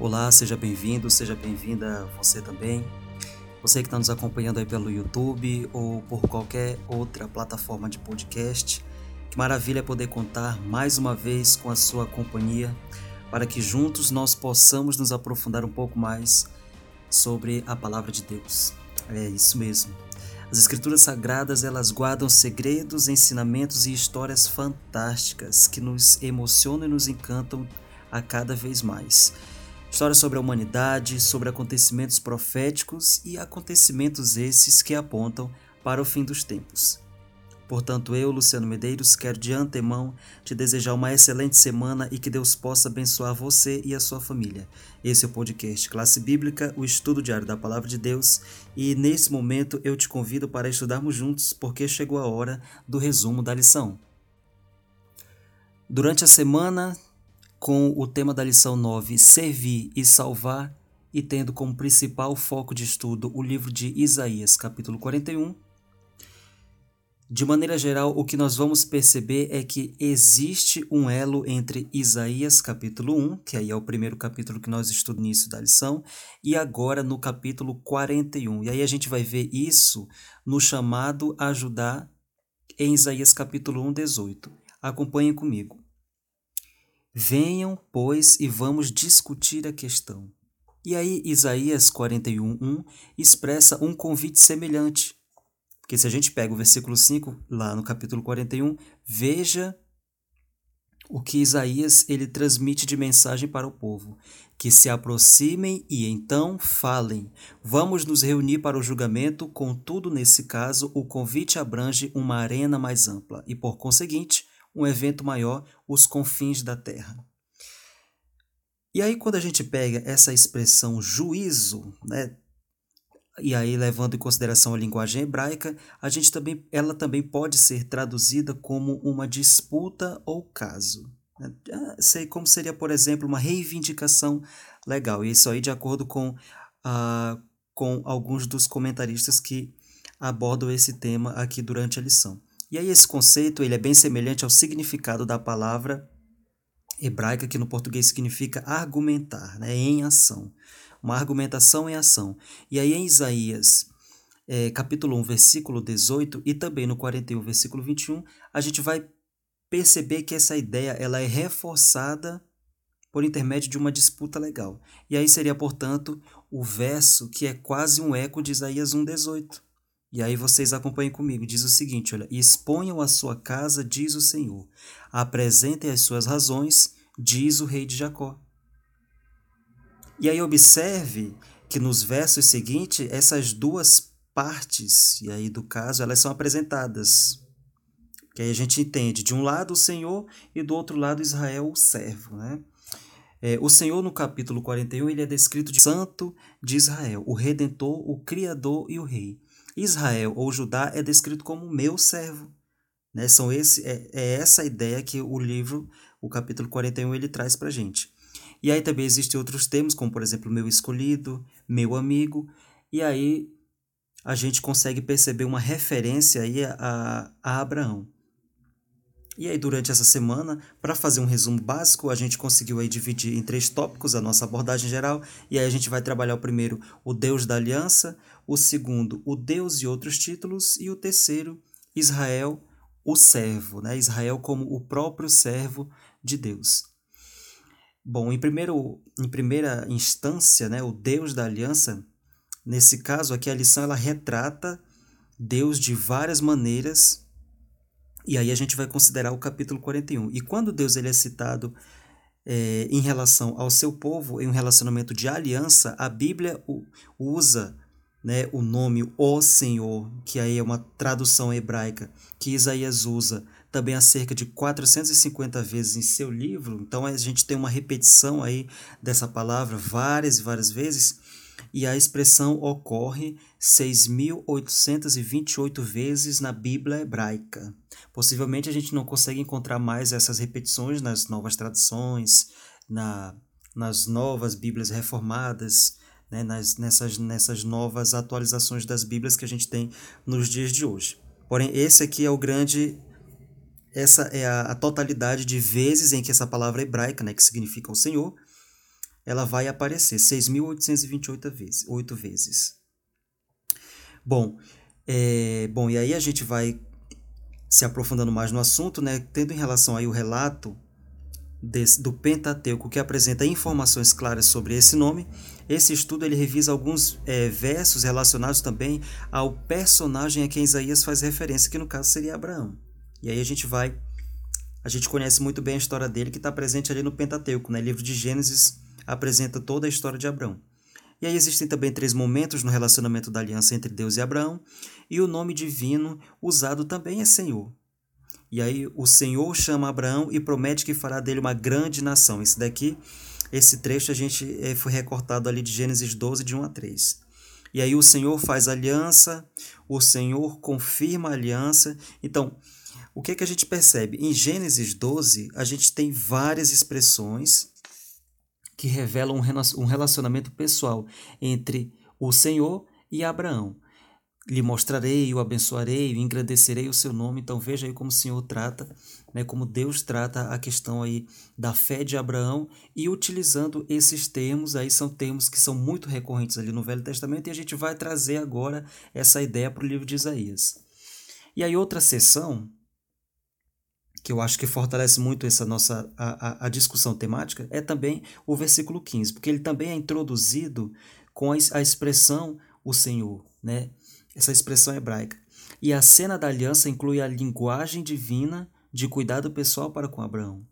Olá, seja bem-vindo, seja bem-vinda você também. Você que está nos acompanhando aí pelo YouTube ou por qualquer outra plataforma de podcast. Que maravilha poder contar mais uma vez com a sua companhia para que juntos nós possamos nos aprofundar um pouco mais sobre a palavra de Deus. É isso mesmo. As escrituras sagradas, elas guardam segredos, ensinamentos e histórias fantásticas que nos emocionam e nos encantam a cada vez mais. Histórias sobre a humanidade, sobre acontecimentos proféticos e acontecimentos esses que apontam para o fim dos tempos. Portanto, eu, Luciano Medeiros, quero de antemão te desejar uma excelente semana e que Deus possa abençoar você e a sua família. Esse é o podcast Classe Bíblica, o estudo diário da Palavra de Deus, e nesse momento eu te convido para estudarmos juntos, porque chegou a hora do resumo da lição. Durante a semana, com o tema da lição 9, Servir e Salvar, e tendo como principal foco de estudo o livro de Isaías, capítulo 41. De maneira geral, o que nós vamos perceber é que existe um elo entre Isaías capítulo 1, que aí é o primeiro capítulo que nós estudamos no início da lição, e agora no capítulo 41. E aí a gente vai ver isso no chamado a ajudar em Isaías capítulo 1, 18. Acompanhem comigo. Venham, pois, e vamos discutir a questão. E aí, Isaías 41:1 expressa um convite semelhante. Porque se a gente pega o versículo 5, lá no capítulo 41, veja o que Isaías ele transmite de mensagem para o povo: que se aproximem e então falem. Vamos nos reunir para o julgamento, contudo, nesse caso, o convite abrange uma arena mais ampla e, por conseguinte, um evento maior, os confins da terra. E aí, quando a gente pega essa expressão juízo, né, e aí levando em consideração a linguagem hebraica, a gente também, ela também pode ser traduzida como uma disputa ou caso. Né? Ah, sei como seria, por exemplo, uma reivindicação legal. E isso aí de acordo com, uh, com alguns dos comentaristas que abordam esse tema aqui durante a lição. E aí esse conceito ele é bem semelhante ao significado da palavra hebraica que no português significa argumentar, né, em ação. Uma argumentação em ação. E aí em Isaías, é, capítulo 1, versículo 18 e também no 41, versículo 21, a gente vai perceber que essa ideia ela é reforçada por intermédio de uma disputa legal. E aí seria, portanto, o verso que é quase um eco de Isaías 1:18. E aí vocês acompanhem comigo. Diz o seguinte, olha: "Exponham a sua casa", diz o Senhor. "Apresentem as suas razões", diz o rei de Jacó. E aí observe que nos versos seguintes essas duas partes, e aí do caso, elas são apresentadas. Que aí a gente entende, de um lado o Senhor e do outro lado Israel, o servo, né? É, o Senhor, no capítulo 41, ele é descrito de santo de Israel, o redentor, o criador e o rei. Israel ou Judá é descrito como meu servo. Né? São esse, é, é essa ideia que o livro, o capítulo 41, ele traz para gente. E aí também existem outros termos, como por exemplo, meu escolhido, meu amigo, e aí a gente consegue perceber uma referência aí a, a Abraão. E aí, durante essa semana, para fazer um resumo básico, a gente conseguiu aí dividir em três tópicos a nossa abordagem geral. E aí a gente vai trabalhar o primeiro, o Deus da aliança, o segundo, o Deus e outros títulos, e o terceiro, Israel, o servo, né? Israel como o próprio servo de Deus. Bom, em, primeiro, em primeira instância, né, o Deus da aliança, nesse caso aqui a lição ela retrata Deus de várias maneiras e aí a gente vai considerar o capítulo 41. E quando Deus ele é citado é, em relação ao seu povo, em um relacionamento de aliança, a Bíblia usa né, o nome O Senhor, que aí é uma tradução hebraica que Isaías usa também há cerca de 450 vezes em seu livro. Então a gente tem uma repetição aí dessa palavra várias e várias vezes e a expressão ocorre 6.828 vezes na Bíblia hebraica. Possivelmente a gente não consegue encontrar mais essas repetições nas novas traduções, na, nas novas Bíblias reformadas, né, nas, nessas, nessas novas atualizações das Bíblias que a gente tem nos dias de hoje. Porém, esse aqui é o grande. Essa é a, a totalidade de vezes em que essa palavra hebraica, né, que significa o Senhor, ela vai aparecer 6.828 vezes, 8 vezes. Bom, é, bom, e aí a gente vai se aprofundando mais no assunto, né, tendo em relação aí o relato desse, do Pentateuco que apresenta informações claras sobre esse nome. Esse estudo ele revisa alguns é, versos relacionados também ao personagem a quem Isaías faz referência, que no caso seria Abraão. E aí a gente vai, a gente conhece muito bem a história dele que está presente ali no Pentateuco, né? Livro de Gênesis apresenta toda a história de Abraão. E aí existem também três momentos no relacionamento da aliança entre Deus e Abraão, e o nome divino usado também é Senhor. E aí o Senhor chama Abraão e promete que fará dele uma grande nação. Esse daqui, esse trecho a gente é, foi recortado ali de Gênesis 12, de 1 a 3. E aí o Senhor faz aliança, o Senhor confirma a aliança. Então, o que, é que a gente percebe? Em Gênesis 12, a gente tem várias expressões que revelam um relacionamento pessoal entre o Senhor e Abraão. Lhe mostrarei, o abençoarei, engrandecerei o seu nome. Então veja aí como o Senhor trata, né, como Deus trata a questão aí da fé de Abraão e utilizando esses termos, aí são termos que são muito recorrentes ali no Velho Testamento e a gente vai trazer agora essa ideia para o livro de Isaías. E aí outra sessão que eu acho que fortalece muito essa nossa a, a, discussão temática, é também o versículo 15, porque ele também é introduzido com a, a expressão o Senhor, né? essa expressão hebraica. E a cena da aliança inclui a linguagem divina de cuidado pessoal para com Abraão.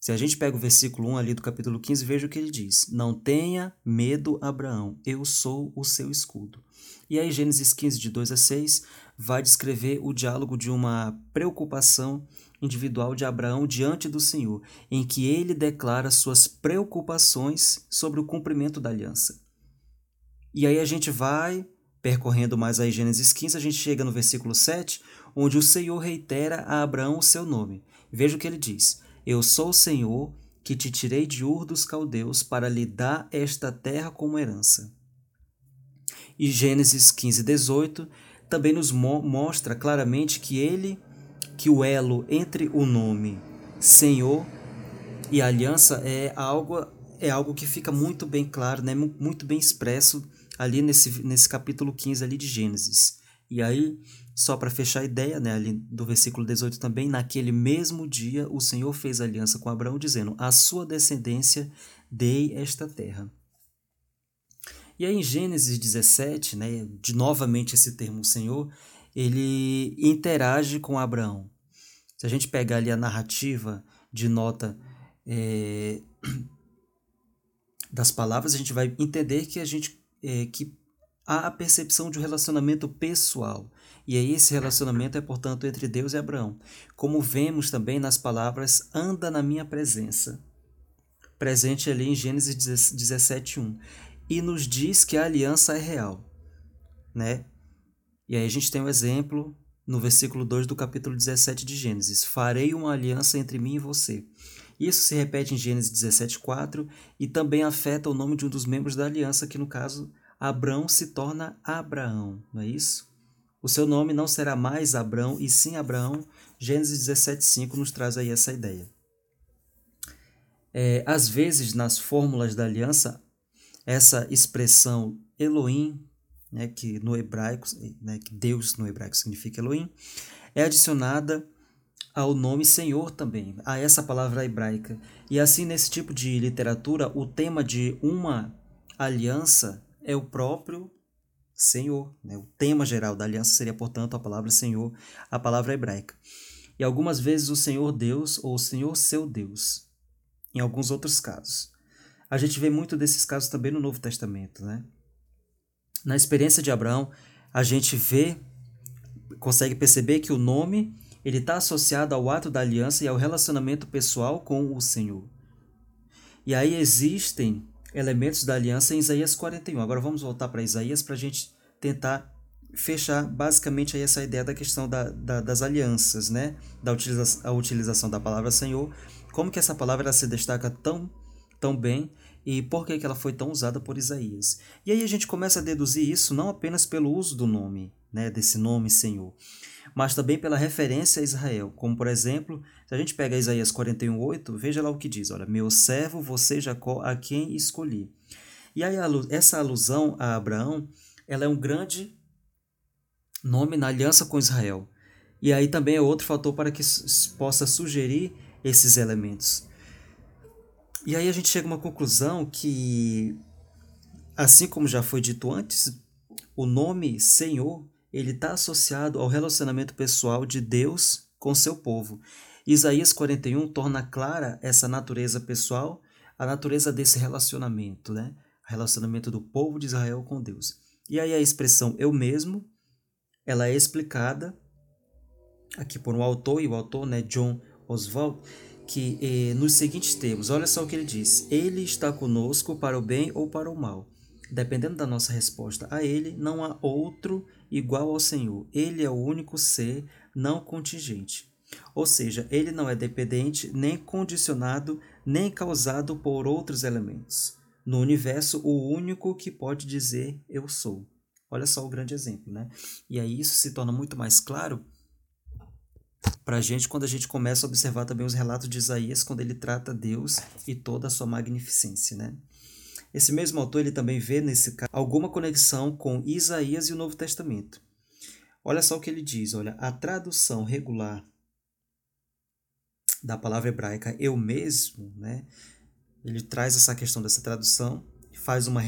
Se a gente pega o versículo 1 ali do capítulo 15, veja o que ele diz: Não tenha medo, Abraão, eu sou o seu escudo. E aí, Gênesis 15, de 2 a 6, vai descrever o diálogo de uma preocupação individual de Abraão diante do Senhor, em que ele declara suas preocupações sobre o cumprimento da aliança. E aí a gente vai percorrendo mais aí Gênesis 15, a gente chega no versículo 7, onde o Senhor reitera a Abraão o seu nome. Veja o que ele diz: Eu sou o Senhor que te tirei de Ur dos caldeus para lhe dar esta terra como herança. E Gênesis 15, 18 também nos mo mostra claramente que ele, que o elo entre o nome Senhor e aliança é algo é algo que fica muito bem claro, né? muito bem expresso ali nesse, nesse capítulo 15 ali de Gênesis. E aí, só para fechar a ideia, né, ali do versículo 18 também, naquele mesmo dia o Senhor fez aliança com Abraão, dizendo: A sua descendência dei esta terra. E aí em Gênesis 17, né, de novamente esse termo Senhor, ele interage com Abraão. Se a gente pegar ali a narrativa de nota é, das palavras, a gente vai entender que a gente é, que há a percepção de um relacionamento pessoal. E aí esse relacionamento é, portanto, entre Deus e Abraão. Como vemos também nas palavras anda na minha presença. Presente ali em Gênesis 17:1 e nos diz que a aliança é real, né? E aí a gente tem um exemplo no versículo 2 do capítulo 17 de Gênesis: Farei uma aliança entre mim e você. Isso se repete em Gênesis 17:4 e também afeta o nome de um dos membros da aliança, que no caso Abrão se torna Abraão, não é isso? O seu nome não será mais Abrão e sim Abraão. Gênesis 17:5 nos traz aí essa ideia. É, às vezes, nas fórmulas da aliança, essa expressão Elohim, né, que no hebraico, né, que Deus no hebraico significa Elohim, é adicionada ao nome Senhor também, a essa palavra hebraica. E assim, nesse tipo de literatura, o tema de uma aliança é o próprio Senhor. Né? O tema geral da aliança seria, portanto, a palavra Senhor, a palavra hebraica. E algumas vezes o Senhor Deus ou o Senhor seu Deus, em alguns outros casos. A gente vê muito desses casos também no Novo Testamento, né? Na experiência de Abraão, a gente vê, consegue perceber que o nome ele está associado ao ato da aliança e ao relacionamento pessoal com o Senhor. E aí existem elementos da aliança em Isaías 41. Agora vamos voltar para Isaías para a gente tentar fechar basicamente aí essa ideia da questão da, da, das alianças, né? Da utiliza a utilização da palavra Senhor. Como que essa palavra se destaca tão tão bem e por que, que ela foi tão usada por Isaías. E aí a gente começa a deduzir isso não apenas pelo uso do nome, né, desse nome Senhor, mas também pela referência a Israel. Como, por exemplo, se a gente pega Isaías 41:8, veja lá o que diz: Olha, meu servo, você Jacó, a quem escolhi. E aí essa alusão a Abraão, ela é um grande nome na aliança com Israel. E aí também é outro fator para que possa sugerir esses elementos. E aí a gente chega a uma conclusão que, assim como já foi dito antes, o nome Senhor ele está associado ao relacionamento pessoal de Deus com seu povo. Isaías 41 torna clara essa natureza pessoal, a natureza desse relacionamento, né? Relacionamento do povo de Israel com Deus. E aí a expressão eu mesmo, ela é explicada aqui por um autor, e o autor, né, John Oswald, que eh, nos seguintes termos, olha só o que ele diz: Ele está conosco para o bem ou para o mal. Dependendo da nossa resposta a Ele, não há outro igual ao Senhor. Ele é o único ser não contingente. Ou seja, ele não é dependente, nem condicionado, nem causado por outros elementos. No universo, o único que pode dizer eu sou. Olha só o grande exemplo, né? E aí isso se torna muito mais claro para a gente quando a gente começa a observar também os relatos de Isaías, quando ele trata Deus e toda a sua magnificência, né? Esse mesmo autor ele também vê nesse caso alguma conexão com Isaías e o Novo Testamento. Olha só o que ele diz, olha, a tradução regular da palavra hebraica eu mesmo, né? Ele traz essa questão dessa tradução, faz uma,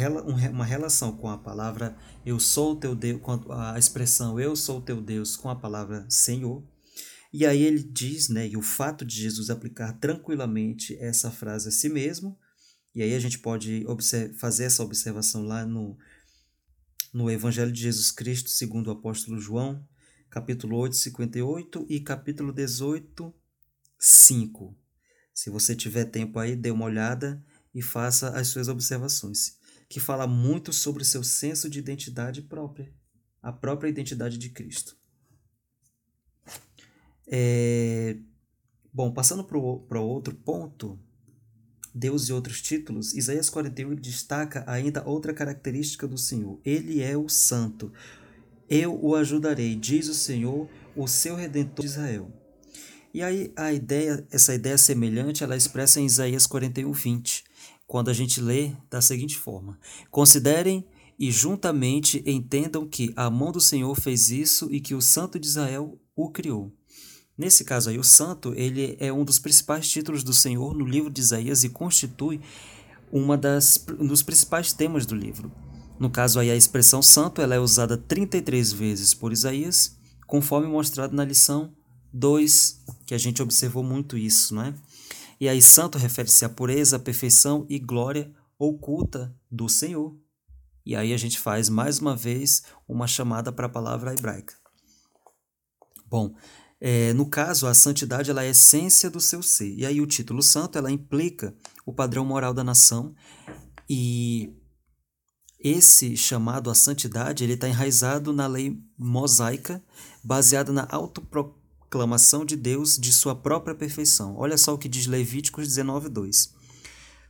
uma relação com a palavra eu sou teu Deus, com a expressão eu sou teu Deus com a palavra Senhor. E aí ele diz, né, e o fato de Jesus aplicar tranquilamente essa frase a si mesmo e aí a gente pode fazer essa observação lá no, no Evangelho de Jesus Cristo, segundo o apóstolo João, capítulo 8, 58 e capítulo 18, 5. Se você tiver tempo aí, dê uma olhada e faça as suas observações, que fala muito sobre o seu senso de identidade própria, a própria identidade de Cristo. É... Bom, passando para outro ponto, Deus e outros títulos, Isaías 41 destaca ainda outra característica do Senhor. Ele é o Santo. Eu o ajudarei, diz o Senhor, o seu redentor de Israel. E aí a ideia, essa ideia semelhante, ela é expressa em Isaías 41, 20, quando a gente lê da seguinte forma: Considerem e juntamente entendam que a mão do Senhor fez isso e que o Santo de Israel o criou. Nesse caso aí, o santo, ele é um dos principais títulos do Senhor no livro de Isaías e constitui uma das, um dos principais temas do livro. No caso aí, a expressão santo ela é usada 33 vezes por Isaías, conforme mostrado na lição 2, que a gente observou muito isso, não é? E aí, santo refere-se à pureza, perfeição e glória oculta do Senhor. E aí a gente faz mais uma vez uma chamada para a palavra hebraica. Bom, é, no caso, a santidade ela é a essência do seu ser. E aí o título santo ela implica o padrão moral da nação e esse chamado à santidade ele está enraizado na lei mosaica, baseada na autoproclamação de Deus de sua própria perfeição. Olha só o que diz Levíticos 19:2.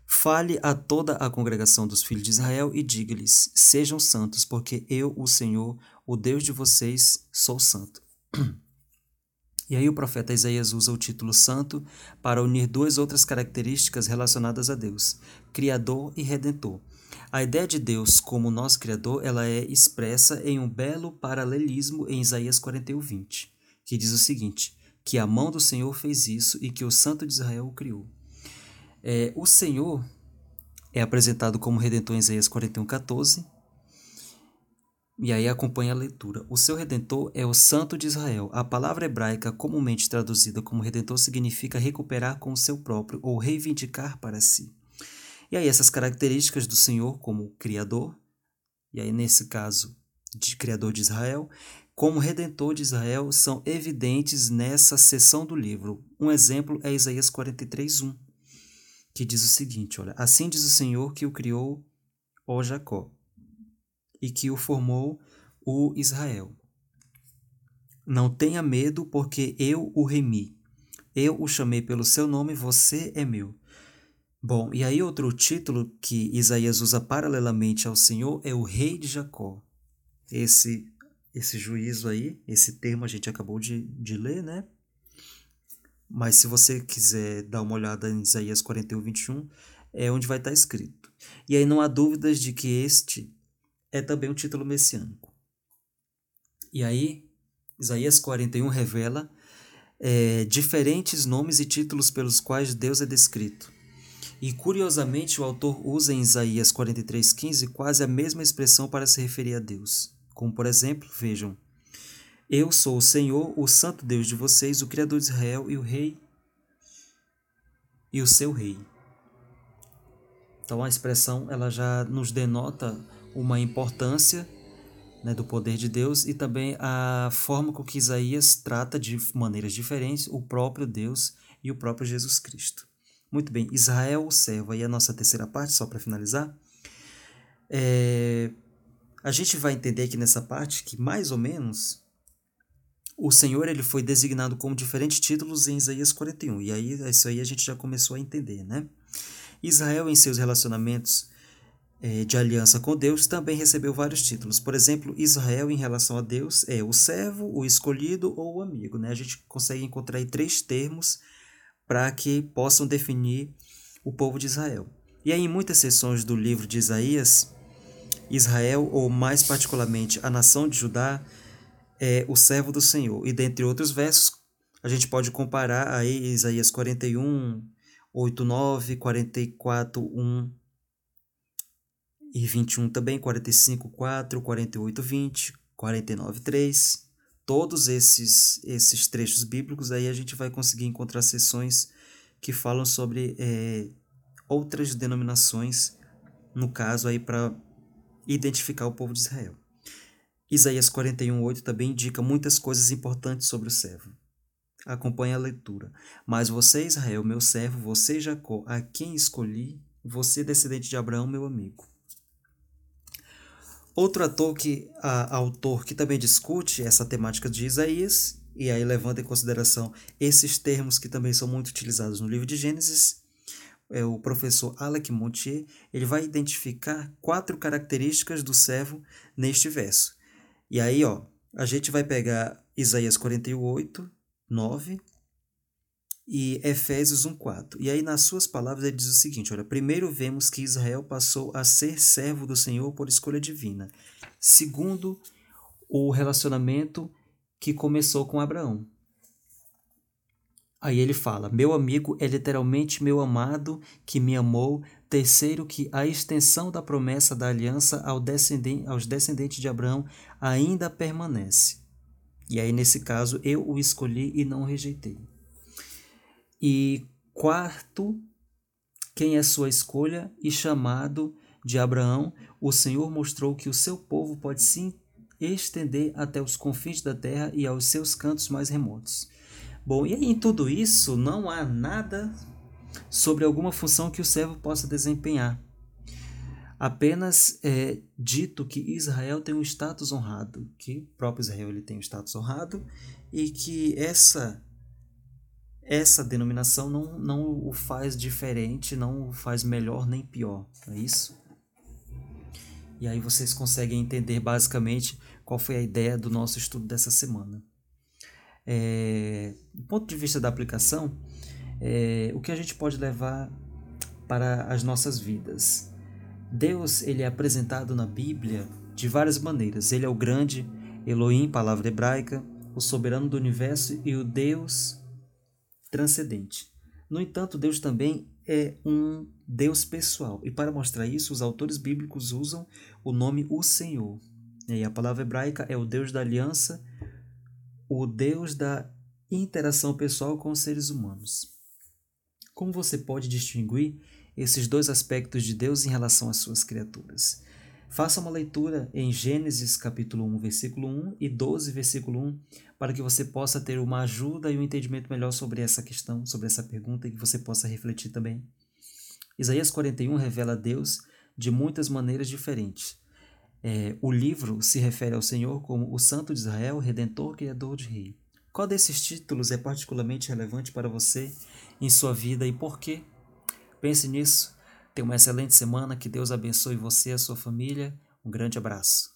Fale a toda a congregação dos filhos de Israel e diga-lhes: Sejam santos, porque eu, o Senhor, o Deus de vocês, sou santo. E aí o profeta Isaías usa o título santo para unir duas outras características relacionadas a Deus, Criador e Redentor. A ideia de Deus como nosso Criador ela é expressa em um belo paralelismo em Isaías 41, 20, que diz o seguinte, que a mão do Senhor fez isso e que o Santo de Israel o criou. É, o Senhor é apresentado como Redentor em Isaías 41, 14, e aí acompanha a leitura. O seu redentor é o Santo de Israel. A palavra hebraica comumente traduzida como redentor significa recuperar com o seu próprio ou reivindicar para si. E aí essas características do Senhor como criador, e aí nesse caso de criador de Israel, como redentor de Israel são evidentes nessa seção do livro. Um exemplo é Isaías 43:1, que diz o seguinte, olha: Assim diz o Senhor que o criou, ó Jacó e que o formou o Israel. Não tenha medo, porque eu o remi. Eu o chamei pelo seu nome, você é meu. Bom, e aí outro título que Isaías usa paralelamente ao Senhor é o Rei de Jacó. Esse esse juízo aí, esse termo a gente acabou de, de ler, né? Mas se você quiser dar uma olhada em Isaías 41, 21, é onde vai estar escrito. E aí não há dúvidas de que este é também um título messiânico. E aí, Isaías 41 revela é, diferentes nomes e títulos pelos quais Deus é descrito. E curiosamente, o autor usa em Isaías 43,15 quase a mesma expressão para se referir a Deus. Como, por exemplo, vejam: Eu sou o Senhor, o Santo Deus de vocês, o Criador de Israel e o Rei e o seu Rei. Então a expressão ela já nos denota uma importância né, do poder de Deus e também a forma com que Isaías trata de maneiras diferentes o próprio Deus e o próprio Jesus Cristo. Muito bem, Israel, o servo, aí a nossa terceira parte, só para finalizar. É, a gente vai entender aqui nessa parte que, mais ou menos, o Senhor ele foi designado com diferentes títulos em Isaías 41. E aí, isso aí a gente já começou a entender, né? Israel, em seus relacionamentos de aliança com Deus, também recebeu vários títulos. Por exemplo, Israel, em relação a Deus, é o servo, o escolhido ou o amigo. Né? A gente consegue encontrar aí três termos para que possam definir o povo de Israel. E aí, em muitas sessões do livro de Isaías, Israel, ou mais particularmente a nação de Judá, é o servo do Senhor. E dentre outros versos, a gente pode comparar aí Isaías 41, 8, 9, 44, 1 e 21 também, 45, 4, 48, 20, 49, 3. Todos esses, esses trechos bíblicos aí a gente vai conseguir encontrar sessões que falam sobre é, outras denominações, no caso aí para identificar o povo de Israel. Isaías 41, 8 também indica muitas coisas importantes sobre o servo. Acompanhe a leitura. Mas você, Israel, meu servo, você, Jacó, a quem escolhi, você, descendente de Abraão, meu amigo. Outro ator que, a, autor que também discute essa temática de Isaías, e aí levando em consideração esses termos que também são muito utilizados no livro de Gênesis, é o professor Alec Montier, ele vai identificar quatro características do servo neste verso. E aí, ó, a gente vai pegar Isaías 48, 9 e Efésios 1:4. E aí nas suas palavras ele diz o seguinte, olha, primeiro vemos que Israel passou a ser servo do Senhor por escolha divina. Segundo, o relacionamento que começou com Abraão. Aí ele fala: Meu amigo é literalmente meu amado que me amou. Terceiro, que a extensão da promessa da aliança ao descendente, aos descendentes de Abraão ainda permanece. E aí, nesse caso, eu o escolhi e não o rejeitei. E quarto, quem é sua escolha e chamado de Abraão, o Senhor mostrou que o seu povo pode sim estender até os confins da terra e aos seus cantos mais remotos. Bom, e em tudo isso não há nada sobre alguma função que o servo possa desempenhar. Apenas é dito que Israel tem um status honrado, que o próprio Israel ele tem um status honrado e que essa essa denominação não, não o faz diferente, não o faz melhor nem pior, é isso? E aí vocês conseguem entender basicamente qual foi a ideia do nosso estudo dessa semana. É, do ponto de vista da aplicação, é, o que a gente pode levar para as nossas vidas? Deus ele é apresentado na Bíblia de várias maneiras. Ele é o grande Elohim, palavra hebraica, o soberano do universo e o Deus transcendente. No entanto, Deus também é um Deus pessoal. E para mostrar isso, os autores bíblicos usam o nome o Senhor. E a palavra hebraica é o Deus da aliança, o Deus da interação pessoal com os seres humanos. Como você pode distinguir esses dois aspectos de Deus em relação às suas criaturas. Faça uma leitura em Gênesis capítulo 1, versículo 1 e 12, versículo 1, para que você possa ter uma ajuda e um entendimento melhor sobre essa questão, sobre essa pergunta e que você possa refletir também. Isaías 41 revela Deus de muitas maneiras diferentes. É, o livro se refere ao Senhor como o Santo de Israel, Redentor, Criador de Rei. Qual desses títulos é particularmente relevante para você em sua vida e por quê? Pense nisso. Tenha uma excelente semana. Que Deus abençoe você e a sua família. Um grande abraço.